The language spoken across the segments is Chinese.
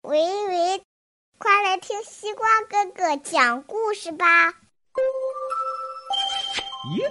喂喂，快来听西瓜哥哥讲故事吧！耶！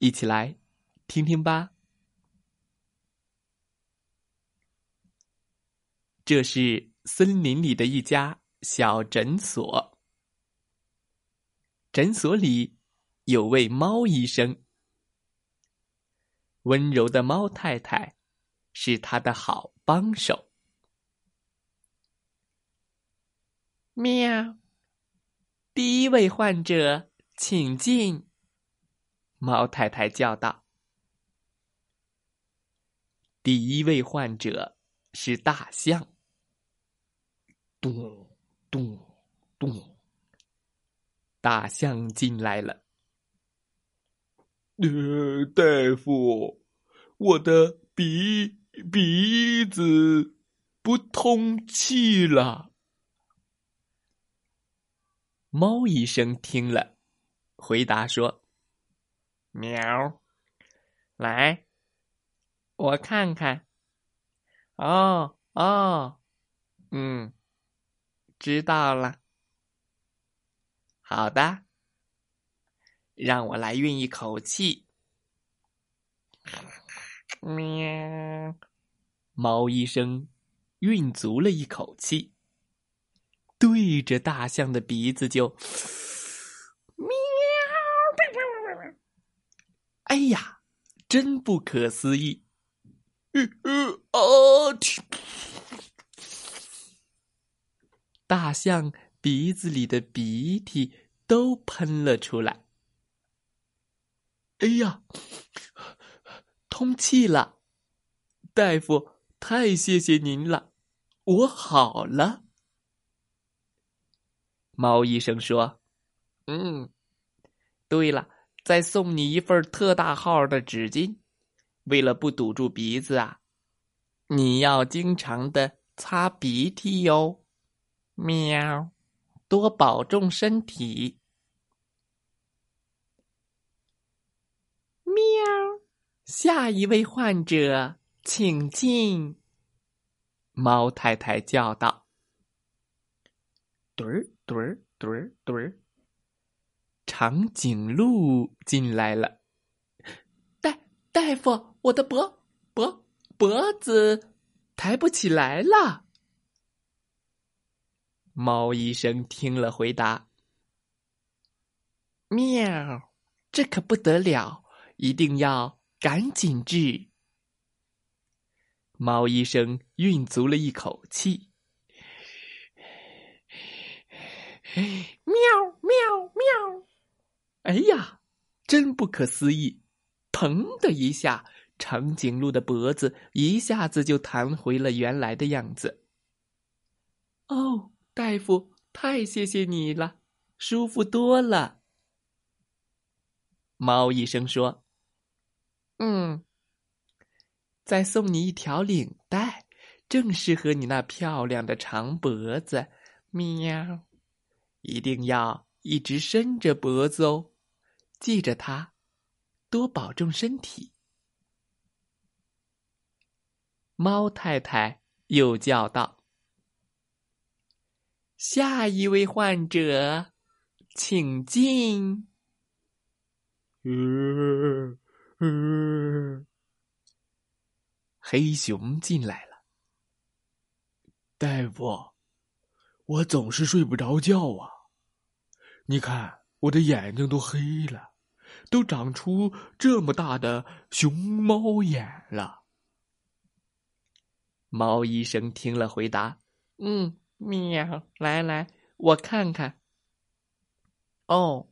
一起来听听吧。这是森林里的一家小诊所，诊所里有位猫医生，温柔的猫太太是他的好帮手。喵，第一位患者，请进。猫太太叫道：“第一位患者是大象。”咚咚咚，大象进来了。大夫，我的鼻鼻子不通气了。猫医生听了，回答说。喵，来，我看看。哦哦，嗯，知道了。好的，让我来运一口气。喵，猫医生运足了一口气，对着大象的鼻子就。哎呀，真不可思议！呃呃啊！大象鼻子里的鼻涕都喷了出来。哎呀，通气了！大夫，太谢谢您了，我好了。猫医生说：“嗯，对了。”再送你一份特大号的纸巾，为了不堵住鼻子啊，你要经常的擦鼻涕哟。喵，多保重身体。喵，下一位患者请进。猫太太叫道：“墩儿墩儿墩儿墩儿。”长颈鹿进来了，大大夫，我的脖脖脖子抬不起来了。猫医生听了回答：“喵，这可不得了，一定要赶紧治。”猫医生运足了一口气。哎呀，真不可思议！砰的一下，长颈鹿的脖子一下子就弹回了原来的样子。哦，大夫，太谢谢你了，舒服多了。猫医生说：“嗯，再送你一条领带，正适合你那漂亮的长脖子。喵，一定要一直伸着脖子哦。”记着它，多保重身体。猫太太又叫道：“下一位患者，请进。”黑熊进来了。大夫，我总是睡不着觉啊！你看。我的眼睛都黑了，都长出这么大的熊猫眼了。猫医生听了，回答：“嗯，喵，来来，我看看。哦，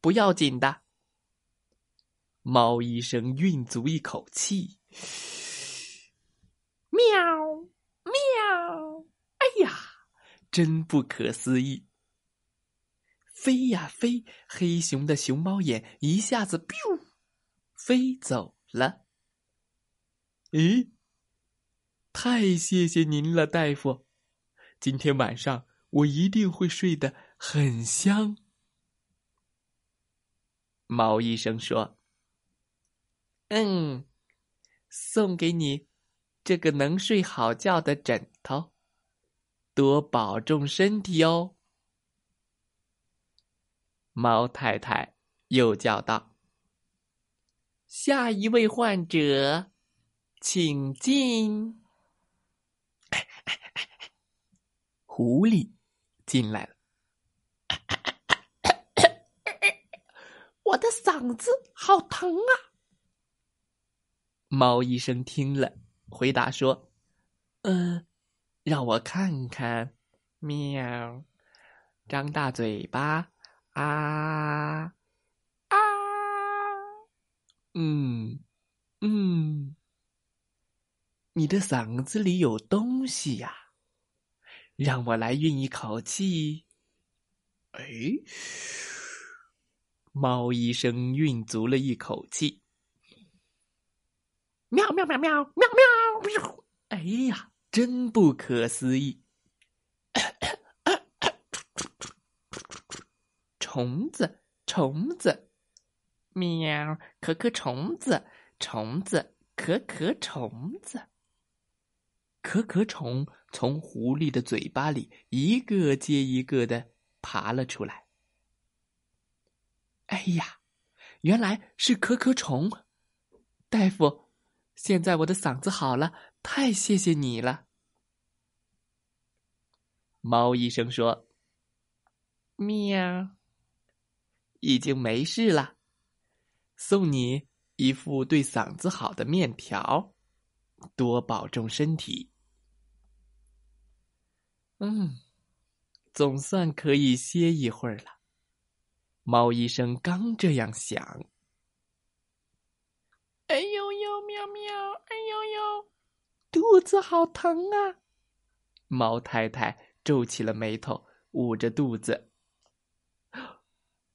不要紧的。”猫医生运足一口气，喵喵，哎呀，真不可思议！飞呀飞，黑熊的熊猫眼一下子 biu 飞走了。咦？太谢谢您了，大夫！今天晚上我一定会睡得很香。猫医生说：“嗯，送给你这个能睡好觉的枕头，多保重身体哦。”猫太太又叫道：“下一位患者，请进。”狐狸进来了，我的嗓子好疼啊！猫医生听了，回答说：“嗯，让我看看，喵，张大嘴巴，啊啊，嗯嗯。”你的嗓子里有东西呀，让我来运一口气。哎，猫医生运足了一口气，喵喵喵喵喵喵！哎呀，真不可思议！咳咳虫子，虫子，喵，可可虫子，虫子，可可虫子。可可虫从狐狸的嘴巴里一个接一个的爬了出来。哎呀，原来是可可虫！大夫，现在我的嗓子好了，太谢谢你了。猫医生说：“喵，已经没事了，送你一副对嗓子好的面条，多保重身体。”嗯，总算可以歇一会儿了。猫医生刚这样想，哎呦呦，喵喵，哎呦呦，肚子好疼啊！猫太太皱起了眉头，捂着肚子。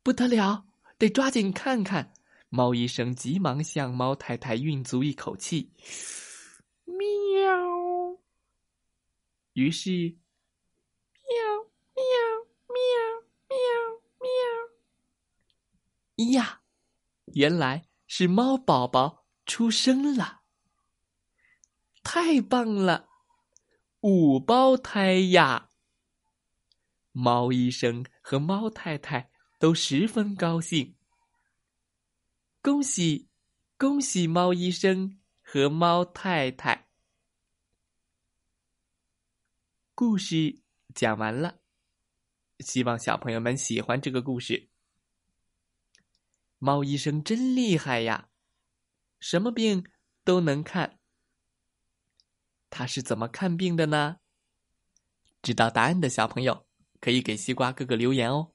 不得了，得抓紧看看！猫医生急忙向猫太太运足一口气，喵。于是。喵喵喵喵喵呀，原来是猫宝宝出生了！太棒了，五胞胎呀！猫医生和猫太太都十分高兴。恭喜，恭喜猫医生和猫太太！故事讲完了，希望小朋友们喜欢这个故事。猫医生真厉害呀，什么病都能看。他是怎么看病的呢？知道答案的小朋友可以给西瓜哥哥留言哦。